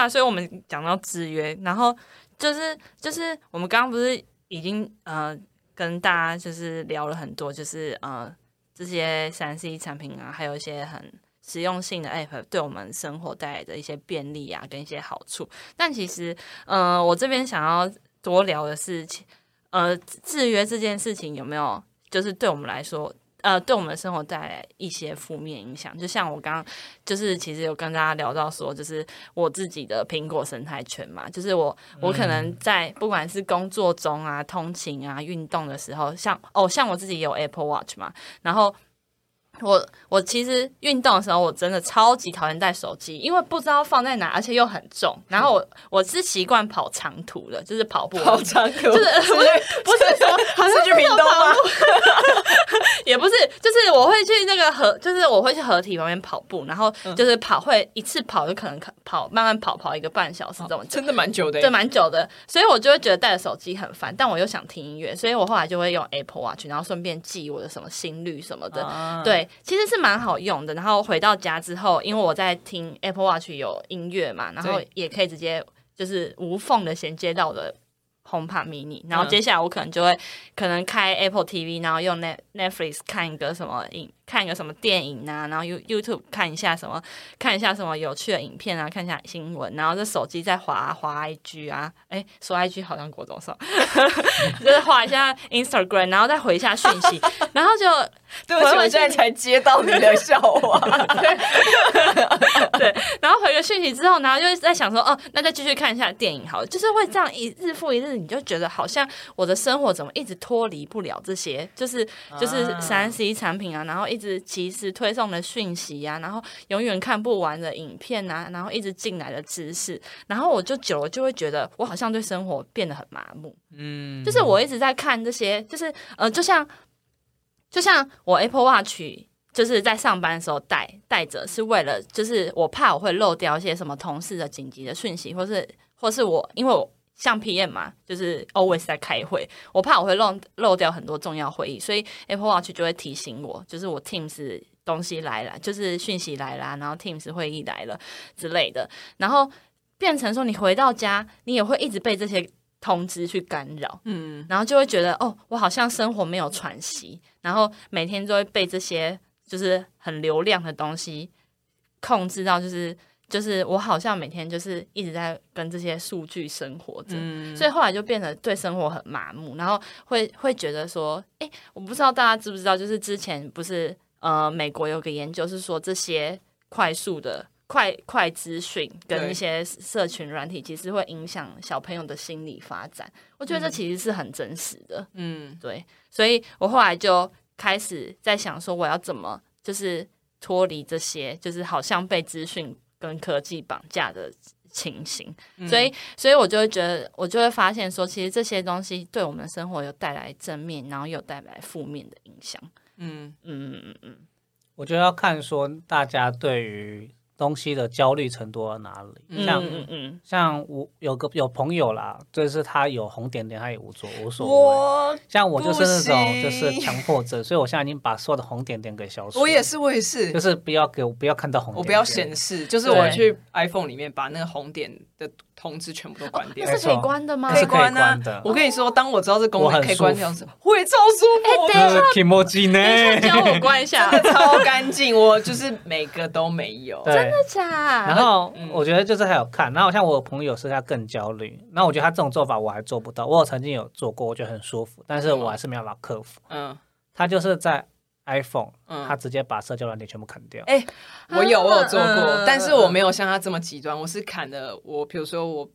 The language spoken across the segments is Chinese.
啊，所以我们讲到制约，然后就是就是我们刚刚不是已经呃跟大家就是聊了很多，就是呃这些三 C 产品啊，还有一些很实用性的 App 对我们生活带来的一些便利啊，跟一些好处。但其实呃我这边想要多聊的是，呃制约这件事情有没有就是对我们来说。呃，对我们的生活带来一些负面影响，就像我刚刚就是其实有跟大家聊到说，就是我自己的苹果生态圈嘛，就是我我可能在不管是工作中啊、通勤啊、运动的时候，像哦，像我自己有 Apple Watch 嘛，然后。我我其实运动的时候，我真的超级讨厌带手机，因为不知道放在哪，而且又很重。然后我我是习惯跑长途的，就是跑步，跑长途，就是 不是不是说 好像去运动吗？也不是，就是我会去那个河，就是我会去河体旁边跑步，然后就是跑会一次跑就可能跑慢慢跑跑一个半小时这种，真的蛮久的，对，蛮久的。所以我就会觉得带着手机很烦，但我又想听音乐，所以我后来就会用 Apple Watch，然后顺便记我的什么心率什么的，对。其实是蛮好用的。然后回到家之后，因为我在听 Apple Watch 有音乐嘛，然后也可以直接就是无缝的衔接到我的 HomePod Mini。然后接下来我可能就会可能开 Apple TV，然后用 Net Netflix 看一个什么影。看一个什么电影啊，然后 You YouTube 看一下什么，看一下什么有趣的影片啊，看一下新闻，然后这手机再滑滑 IG 啊，哎，说 IG 好像国中生，就是滑一下 Instagram，然后再回一下讯息，然后就对不起，我现在才接到你的笑话，对，然后回个讯息之后，然后就在想说，哦，那再继续看一下电影，好了，就是会这样一日复一日，你就觉得好像我的生活怎么一直脱离不了这些，就是就是三 C 产品啊，然后一。直及时推送的讯息呀，然后永远看不完的影片啊，然后一直进来的知识，然后我就久了就会觉得我好像对生活变得很麻木。嗯，就是我一直在看这些，就是呃，就像就像我 Apple Watch，就是在上班的时候带带着，是为了就是我怕我会漏掉一些什么同事的紧急的讯息，或是或是我因为我。像 PM 嘛，就是 always 在开会，我怕我会漏漏掉很多重要会议，所以 Apple Watch 就会提醒我，就是我 Teams 东西来了，就是讯息来了，然后 Teams 会议来了之类的，然后变成说你回到家，你也会一直被这些通知去干扰，嗯，然后就会觉得哦，我好像生活没有喘息，然后每天都会被这些就是很流量的东西控制到，就是。就是我好像每天就是一直在跟这些数据生活着，所以后来就变得对生活很麻木，然后会会觉得说，哎，我不知道大家知不知道，就是之前不是呃美国有个研究是说这些快速的快快资讯跟一些社群软体其实会影响小朋友的心理发展，我觉得这其实是很真实的，嗯，对，所以我后来就开始在想说我要怎么就是脱离这些，就是好像被资讯。跟科技绑架的情形，所以，所以我就会觉得，我就会发现说，其实这些东西对我们的生活有带来正面，然后有带来负面的影响。嗯嗯嗯嗯，我觉得要看说大家对于。东西的焦虑程度在哪里？像嗯嗯像我有个有朋友啦，就是他有红点点，他也无所无所谓。像我就是那种就是强迫症，所以我现在已经把所有的红点点给消除。我也是，我也是，就是不要给我不要看到红点，我不要显示，就是我去 iPhone 里面把那个红点的。通知全部都关掉，那是可以关的吗？可以关啊！我跟你说，当我知道这功能可以关掉时，会超舒服。哎，等一下，emoji 呢？教我关一下，超干净。我就是每个都没有，真的假？然后我觉得就是还有看，然后像我朋友是他更焦虑，那我觉得他这种做法我还做不到。我曾经有做过，我觉得很舒服，但是我还是没办法克服。嗯，他就是在。iPhone，他直接把社交软件全部砍掉。哎，我有，我有做过，但是我没有像他这么极端。我是砍的，我比如说我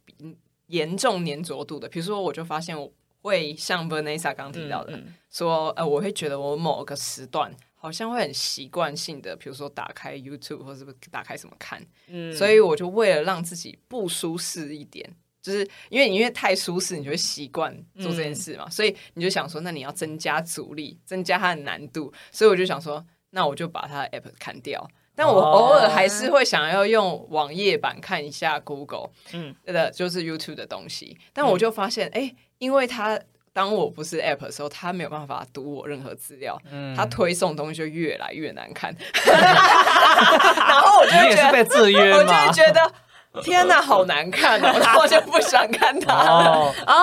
严重粘着度的，比如说我就发现我会像 Vanessa 刚提到的，说呃，我会觉得我某个时段好像会很习惯性的，比如说打开 YouTube 或者打开什么看，嗯，所以我就为了让自己不舒适一点。就是因为你因为太舒适，你就会习惯做这件事嘛，所以你就想说，那你要增加阻力，增加它的难度，所以我就想说，那我就把它的 app 砍掉。但我偶尔还是会想要用网页版看一下 Google，嗯，的就是 YouTube 的东西。但我就发现，哎，因为它当我不是 app 的时候，它没有办法读我任何资料，它推送东西就越来越难看。然后我就觉得被制约我就觉得。天哪，好难看哦，我就不想看他。哦，哦，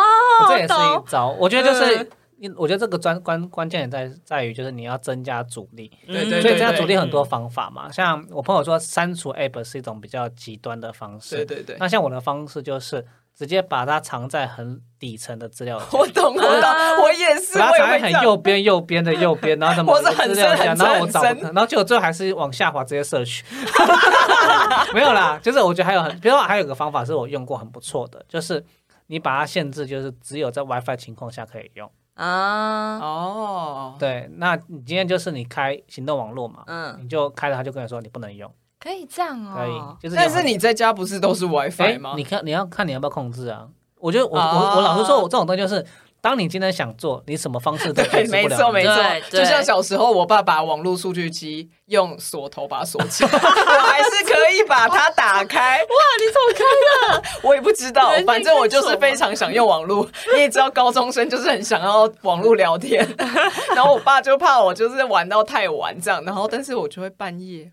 这也是一招。我觉得就是，我觉得这个关关关键也在在于，就是你要增加阻力。对对所以增加阻力很多方法嘛，像我朋友说删除 app 是一种比较极端的方式。对对对，那像我的方式就是直接把它藏在很底层的资料 夹，我懂我懂，我也是，把它藏在很右边右边的右边，然后什么 我是很资料夹，深然后我找，深很深然后结果最后还是往下滑直接摄取。没有啦，就是我觉得还有很，比如说还有个方法是我用过很不错的，就是你把它限制，就是只有在 WiFi 情况下可以用。啊，哦，对，那你今天就是你开行动网络嘛，嗯，你就开了，他就跟你说你不能用，可以这样可以哦，，就是但是你在家不是都是 WiFi 哎吗？你看你要看你要不要控制啊。我觉得我、哦我我老实说，我这种东西就是，当你今天想做，你什么方式都对，控制不了。没错没错对，对就像小时候我爸把网络数据机用锁头把它锁起来，我还是可以把它打开。哇，你怎么开的？我也不知道人，反正我就是非常想用网络。你也知道，高中生就是很想要网络聊天，然后我爸就怕我就是玩到太晚这样，然后但是我就会半夜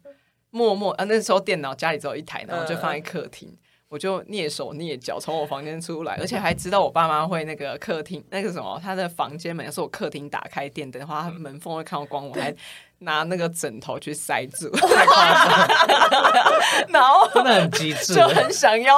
默默啊，那时候电脑家里只有一台，然后就放在客厅。我就蹑手蹑脚从我房间出来，而且还知道我爸妈会那个客厅那个什么，他的房间门要是我客厅打开电灯的话，他门缝会看到光，我还拿那个枕头去塞住，太夸张，然后真的 很机智。就很想要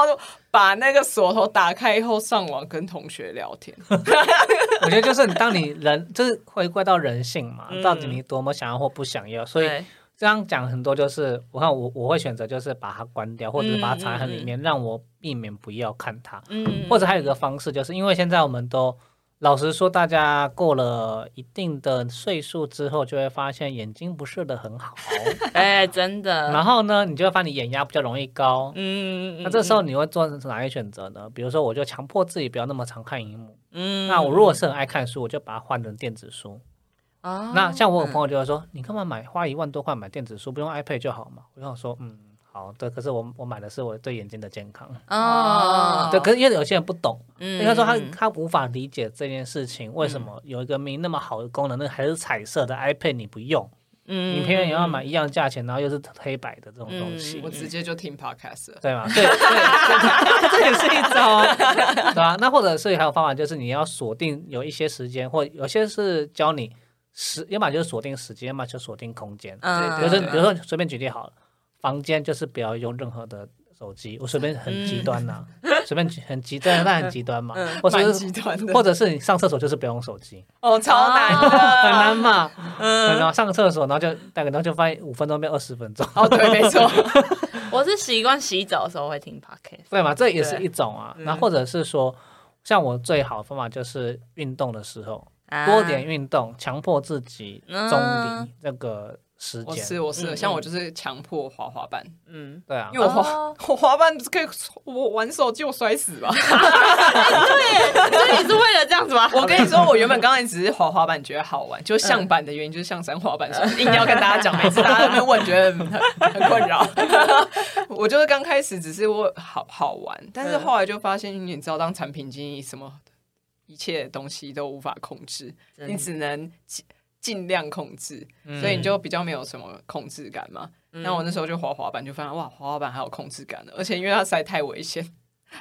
把那个锁头打开以后上网跟同学聊天。我觉得就是当你人，就是回归到人性嘛，嗯到底你多么想要或不想要。所以对这样讲很多，就是我看我我会选择就是把它关掉，或者是把它藏在里面，让我避免不要看它。嗯或者还有一个方式，就是因为现在我们都老实说，大家过了一定的岁数之后，就会发现眼睛不是的很好，哎，真的，然后呢，你就会发现你眼压比较容易高。嗯，那这时候你会做哪些选择呢？比如说，我就强迫自己不要那么常看荧幕。嗯，那我如果是很爱看书，我就把它换成电子书。啊，那像我有朋友就会说，你干嘛买花一万多块买电子书，不用 iPad 就好嘛？我想说，嗯，好的，可是我我买的是我对眼睛的健康。哦，对，可是因为有些人不懂，嗯应该说他他无法理解这件事情，为什么有一个没那么好的功能，那还是彩色的 iPad 你不用，嗯你偏偏也要买一样价钱，然后又是黑白的这种东西嗯我，直接就听 podcast 了。对吗？对对，对这也是一招啊，对吧？那或者是还有方法，就是你要锁定有一些时间，或有些是教你时，要么就是锁定时间，要么就锁定空间。嗯，比如说，比如说随便举例好了，房间就是不要用任何的手机，我随便很极端呐、随便举很极端，那很极端嘛，或者极端的，或者是你上厕所就是不用手机，哦，超难的，很难嘛，嗯然后上个厕所，然后就大概然后就发现五分钟变二十分钟，哦，对，没错，我是习惯洗澡的时候会听 podcast，对嘛？这也是一种啊。那或者是说，像我最好的方法就是运动的时候啊多点运动，强迫自己嗯中离这个时我间。是我是，嗯像我就是强迫滑滑板，嗯，对啊因，为我滑哦 我滑板可以，我玩手机我摔死吧。对所以你是为了这样子吗？我跟你说，我原本刚才只是滑滑板觉得好玩，就像板的原因 就是像山滑板，所以硬要跟大家讲，每次大家在那边问，觉得很很困扰。我就是刚开始只是我好好玩，但是后来就发现，你知道，当产品经理什么一切东西都无法控制，你只能尽尽量控制，嗯。所以你就比较没有什么控制感嘛。嗯。那我那时候就滑滑板，就发现哇，滑滑板还有控制感的，而且因为它实在太危险，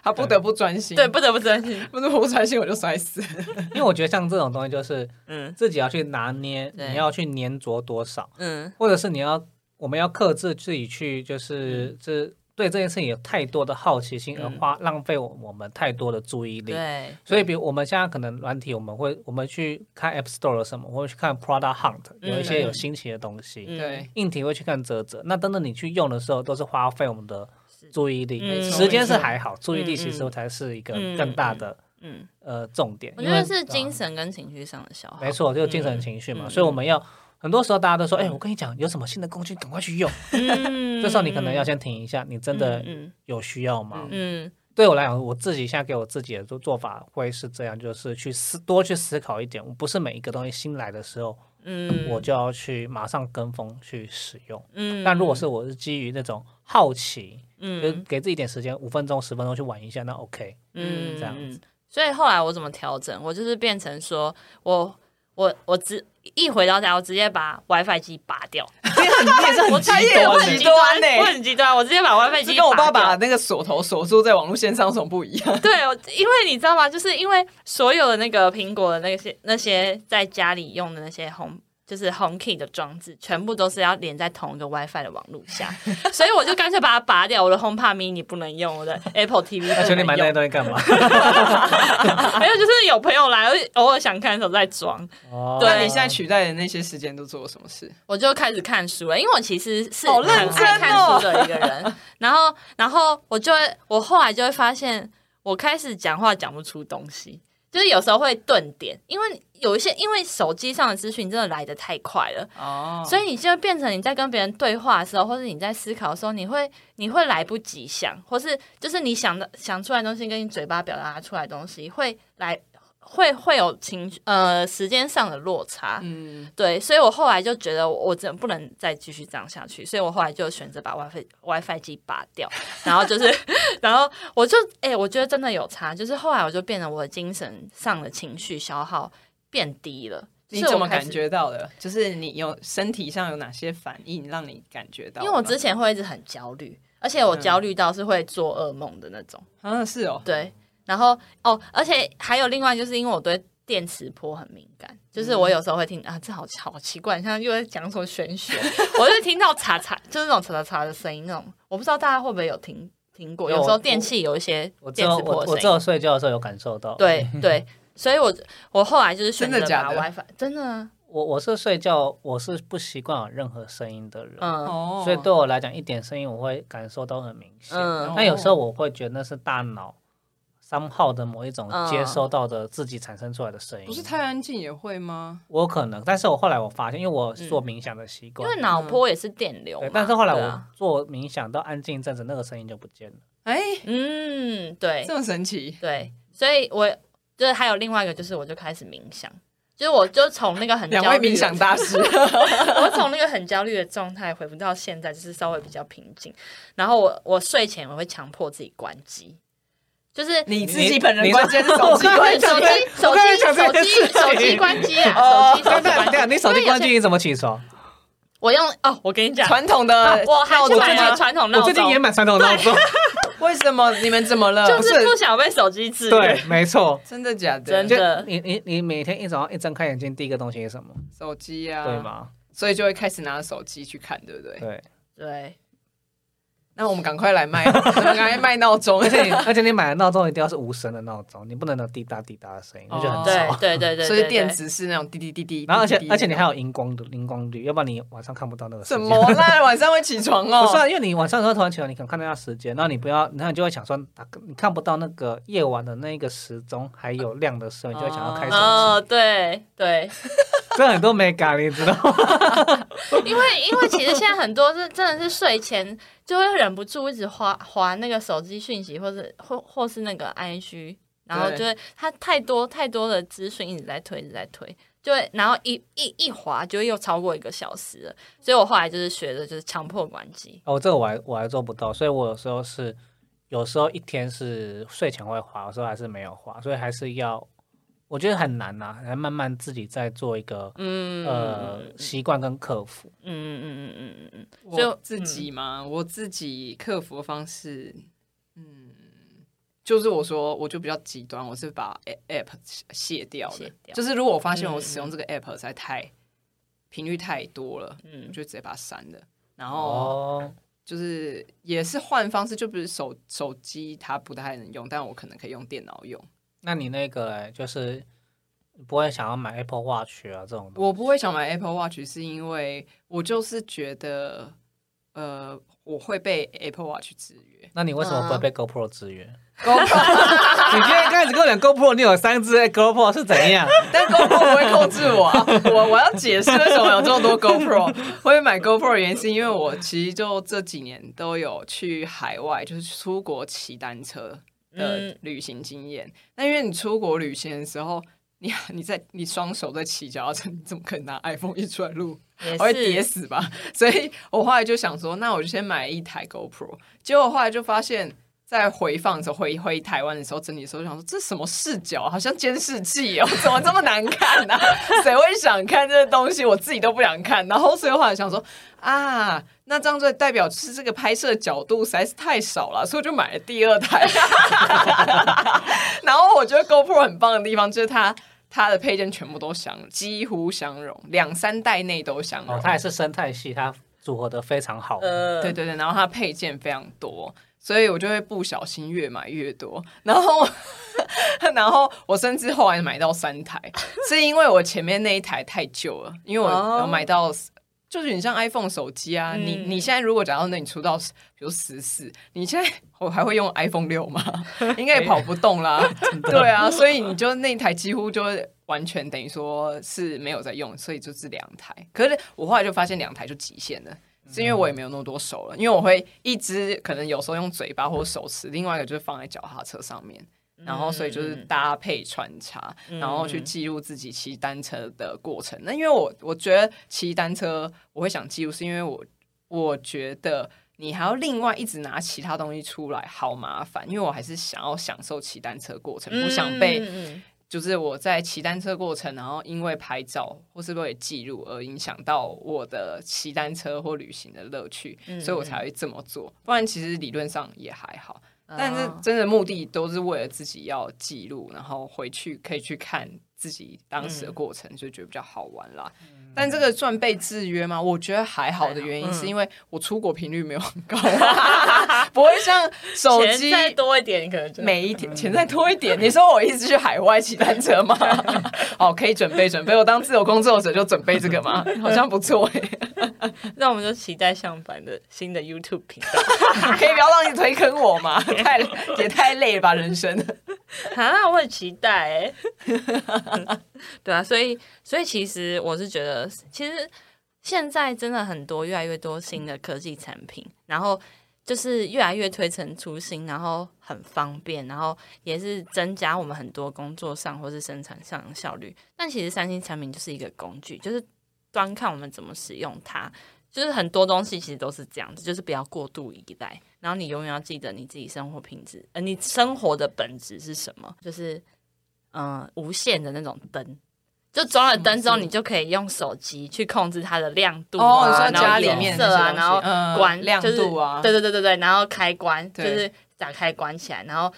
他不得不专心。对，不得不专心，不是我不专心我就摔死。因为我觉得像这种东西，就是嗯。自己要去拿捏，对。你要去粘着多少，嗯。或者是你要我们要克制自己去，就是这对这件事情有太多的好奇心，而嗯花浪费我我们太多的注意力。对，所以，比如我们现在可能软体，我们会我们去看 App Store 有什么，我会去看 Product Hunt，有一些有新奇的东西。嗯对，硬体会去看泽泽，那等等你去用的时候，都是花费我们的注意力。嗯时间是还好，注意力嗯其实才是一个嗯更大的嗯，呃重点。因为我觉得是精神跟情绪上的消耗，没错，就是精神情绪嘛。嗯所以我们要很多时候大家都说，哎、我跟你讲，有什么新的工具，赶快去用。嗯，这时候你可能要先停一下，你真的嗯有需要吗？嗯对我来讲，我自己现在给我自己的做做法会是这样，就是去思多去思考一点，我不是每一个东西新来的时候，嗯，我就要去马上跟风去使用。嗯，但如果是我是基于那种好奇，嗯就给自己一点时间，五分钟、十分钟去玩一下，那 OK。嗯这样子。所以后来我怎么调整？我就是变成说我。我我直一回到家，我直接把 WiFi 机拔掉。你也是很极端，很极端呢，我很极端，我直接把 WiFi 机跟我爸把那个锁头锁住在网络线上有什么不一样？对，因为你知道吗？就是因为所有的那个苹果的那些那些在家里用的那些红。就是 Home Key 的装置，全部都是要连在同一个 WiFi 的网络下，所以我就干脆把它拔掉。我的 Home Pod Mini 不能用，我的 Apple TV 不能用。你买那些东西干嘛？没有，就是有朋友来，偶尔想看的时候再装。哦，对，你现在取代的那些时间都做了什么事？我就开始看书了，因为我其实是很爱看书的一个人。然后，然后我就会，我后来就会发现，我开始讲话讲不出东西。就是有时候会顿点，因为有一些因为手机上的资讯真的来的太快了，哦，所以你就变成你在跟别人对话的时候，或者你在思考的时候，你会你会来不及想，或是就是你想的想出来的东西跟你嘴巴表达出来的东西会来。会会有情呃时间上的落差，嗯，对，所以我后来就觉得我真不能再继续这样下去，所以我后来就选择把 WiFi WiFi 机拔掉，然后就是，然后我就哎，我觉得真的有差，就是后来我就变得我的精神上的情绪消耗变低了。你怎么感觉到的？就是你有身体上有哪些反应让你感觉到？因为我之前会一直很焦虑，而且我焦虑到是会做噩梦的那种。啊，是哦，对。然后哦，而且还有另外，就是因为我对电磁波很敏感，就是我有时候会听啊，这好好奇怪，像又在讲什么玄学，我就听到嚓嚓，就是那种嚓嚓嚓的声音，那种我不知道大家会不会有听听过，有时候电器有一些电磁波声，我只有睡觉的时候有感受到。对对，所以我我后来就是选择把 WiFi，真的，我我是睡觉，我是不习惯有任何声音的人，嗯，所以对我来讲，一点声音我会感受到很明显。嗯，但有时候我会觉得那是大脑。三号的某一种接收到的自己产生出来的声音，不是太安静也会吗？我可能，但是我后来我发现，因为我做冥想的习惯，因为脑波也是电流，但是后来我做冥想到安静一阵子，那个声音就不见了。哎，嗯，对，这么神奇，对，所以我就是还有另外一个，就是我就开始冥想，就是我就从那个很两位冥想大师，我从那个很焦虑的状态回复到现在，就是稍微比较平静。然后我我睡前我会强迫自己关机。就是你自己本人关 机，手机关机，手机手机手机手机关机啊！手机关机，你手机关机你怎么起床？我用哦，我跟你讲，传统的，我还是买传统闹钟，我最近也买传统闹钟。为什么？你们怎么了？就是不想被手机治。对，没错，真的假的？真的。你你你每天一早上一睁开眼睛，第一个东西是什么？手机啊，对吗？所以就会开始拿手机去看，对不对？对对。那我们赶快来卖，赶快卖闹钟，而且你而且你买的闹钟一定要是无声的闹钟，你不能有滴答滴答的声音，那就很吵。对对对，所以电子是那种滴滴滴滴。然后而且而且你还有荧光的荧光绿，要不然你晚上看不到那个。什么啦？晚上会起床哦？不是，因为你晚上的时候突然起床，你可能看到下时间，然后你不要，然后你就会想说，你看不到那个夜晚的那个时钟还有亮的时候，你就会想要开手机。哦，对对。这很多没改，你知道吗？因为因为其实现在很多是真的是睡前就会忍不住一直划划那个手机讯息，或者或或是那个 I G，然后就会它太多太多的资讯一直在推一直在推，就会然后一一一划就又超过一个小时了。所以我后来就是学的就是强迫关机。哦，这个我还我还做不到，所以我有时候是有时候一天是睡前会划，有时候还是没有划，所以还是要。我觉得很难呐，来慢慢自己再做一个嗯呃习惯跟克服。嗯嗯嗯嗯嗯嗯，就自己嘛，我自己克服的方式，嗯，就是我说我就比较极端，我是把 app 卸掉的。就是如果我发现我使用这个 app 在太频率太多了，嗯，我就直接把它删了。然后就是也是换方式，就比如手手机它不太能用，但我可能可以用电脑用。那你那个就是不会想要买 Apple Watch 啊？这种我不会想买 Apple Watch，是因为我就是觉得，呃，我会被 Apple Watch 制约。那你为什么不会被 GoPro 制约？GoPro，你今天开始跟我讲 GoPro，你有三只 GoPro 是怎样？但 GoPro 不会控制我，我我要解释为什么有这么多 GoPro。会买 GoPro 的原因是因为我其实就这几年都有去海外，就是出国骑单车。的旅行经验，那因为你出国旅行的时候，你你在你双手在骑脚踏车，你怎么可能拿 iPhone 一出来录？我会跌死吧？所以我后来就想说，那我就先买一台 GoPro。结果后来就发现，在回放的时候，回回台湾的时候整理的时候，想说这什么视角，好像监视器哦，怎么这么难看呢？谁会想看这个东西？我自己都不想看。然后所以后来想说啊，那这样就代表是这个拍摄角度实在是太少了，所以我就买了第二台。然后我觉得 GoPro 很棒的地方就是它它的配件全部都相几乎相容，两三代内都相容。它也是生态系，它组合的非常好。对对对，然后它配件非常多。所以我就会不小心越买越多，然后，然后我甚至后来买到三台，是因为我前面那一台太旧了，因为我有买到，就是你像 iPhone 手机啊，你你现在如果假如那你出到比如十四，你现在我还会用 iPhone 六吗？应该也跑不动啦，对啊，所以你就那台几乎就完全等于说是没有在用，所以就是两台。可是我后来就发现两台就极限了。是因为我也没有那么多手了，因为我会一只可能有时候用嘴巴或手持，另外一个就是放在脚踏车上面，然后所以就是搭配穿插，然后去记录自己骑单车的过程。那因为我我觉得骑单车我会想记录，是因为我我觉得你还要另外一直拿其他东西出来，好麻烦。因为我还是想要享受骑单车过程，不想被。就是我在骑单车过程，然后因为拍照或是为了记录而影响到我的骑单车或旅行的乐趣，所以我才会这么做。不然其实理论上也还好，但是真的目的都是为了自己要记录，然后回去可以去看自己当时的过程，就觉得比较好玩啦。但这个算被制约吗？我觉得还好的原因是因为我出国频率没有很高，不会像手机再多一点，可能每一天钱再多一点。你说我一直去海外骑单车吗？哦，可以准备准备，我当自由工作者就准备这个吗？好像不错哎。那我们就期待相反的新的 YouTube 频道，可以不要让你推坑我吗？太也太累了吧，人生。啊，我很期待哎。对啊，所以所以其实我是觉得，其实现在真的很多越来越多新的科技产品，然后就是越来越推陈出新，然后很方便，然后也是增加我们很多工作上或是生产上的效率。但其实三星产品就是一个工具，就是端看我们怎么使用它。就是很多东西其实都是这样子，就是不要过度依赖，然后你永远要记得你自己生活品质，呃，你生活的本质是什么？就是。嗯，无线的那种灯，就装了灯之后，你就可以用手机去控制它的亮度啊，然后颜色啊，然后关亮度啊，对对对对对，然后开关就是打开关起来，然后。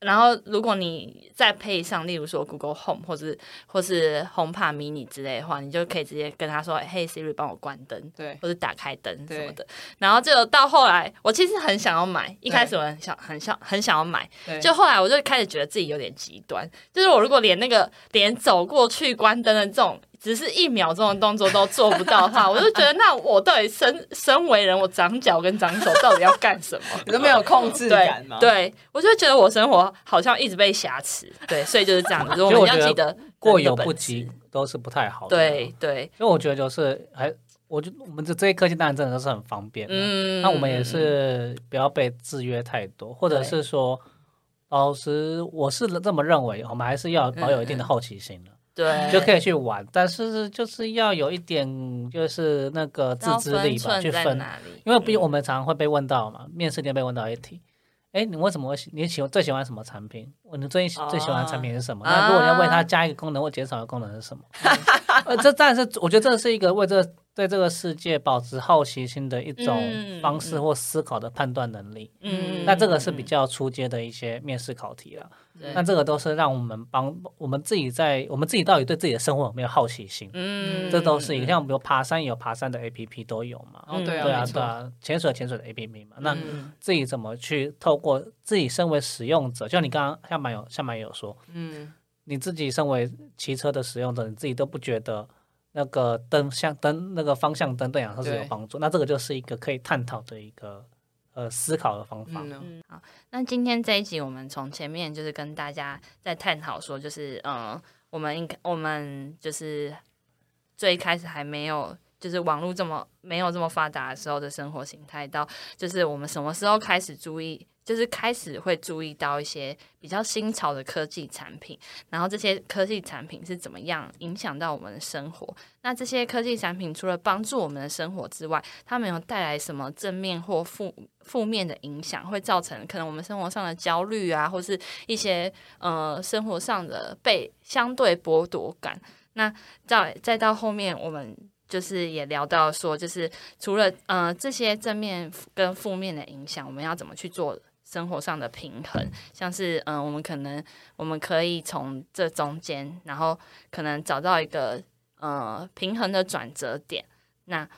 然后，如果你再配上，例如说 Google Home 或是或是 HomePod Mini 之类的话，你就可以直接跟他说：“嘿，Siri，帮我关灯，对，或者打开灯什么的。”然后就到后来，我其实很想要买，一开始我很想很想很想要买，就后来我就开始觉得自己有点极端，就是我如果连那个连走过去关灯的这种。只是一秒钟的动作都做不到的话，我就觉得那我到底身身为人，我长脚跟长手到底要干什么？你都没有控制感吗？对，我就觉得我生活好像一直被挟持。对，所以就是这样子。我们要记得过犹不及都是不太好的。对对，因为我觉得就是还，我就我们这这些科技当然真的都是很方便。嗯，那我们也是不要被制约太多，或者是说，老师我是这么认为，我们还是要保有一定的好奇心的。对，就可以去玩，但是就是要有一点，就是那个自制力吧，去分。因为毕竟我们常常会被问到嘛，面试店被问到一题，哎，你为什么会喜？你喜欢最喜欢什么产品？你最近最喜欢的产品是什么？那如果你要为它加一个功能或减少一个功能是什么？呃，这当然是我觉得这是一个为这对这个世界保持好奇心的一种方式或思考的判断能力。嗯，那这个是比较出阶的一些面试考题了。那这个都是让我们帮我们自己在我们自己到底对自己的生活有没有好奇心？嗯，这都是一个像比如爬山有爬山的 A P P 都有嘛？哦，对啊，对啊，对啊，潜水潜水的 A P P 嘛。那自己怎么去透过自己身为使用者，就像你刚刚下面有像蛮有说，嗯，你自己身为骑车的使用者，你自己都不觉得那个灯像灯那个方向灯对养车是有帮助？那这个就是一个可以探讨的一个。呃，思考的方法。嗯，好，那今天这一集，我们从前面就是跟大家在探讨说，就是嗯，我们应该，我们就是最开始还没有就是网络这么没有这么发达的时候的生活形态，到就是我们什么时候开始注意，就是开始会注意到一些比较新潮的科技产品，然后这些科技产品是怎么样影响到我们的生活？那这些科技产品除了帮助我们的生活之外，它们有带来什么正面或负负面的影响？会造成可能我们生活上的焦虑啊，或是一些呃生活上的被相对剥夺感？那再再到后面我们。就是也聊到说，就是除了呃这些正面跟负面的影响，我们要怎么去做生活上的平衡？像是嗯，我们可能我们可以从这中间，然后可能找到一个呃平衡的转折点。那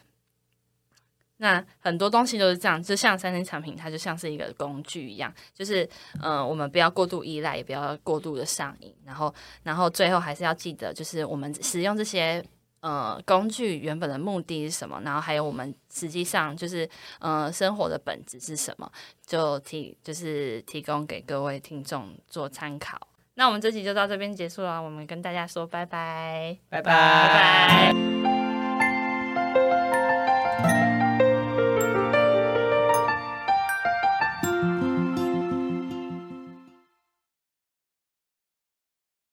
那很多东西都是这样，就像三 C 产品，它就像是一个工具一样，就是嗯，我们不要过度依赖，也不要过度的上瘾，然后然后最后还是要记得，就是我们使用这些。呃，工具原本的目的是什么？然后还有我们实际上就是呃生活的本质是什么？就提就是提供给各位听众做参考。那我们这集就到这边结束了，我们跟大家说拜拜，拜拜拜。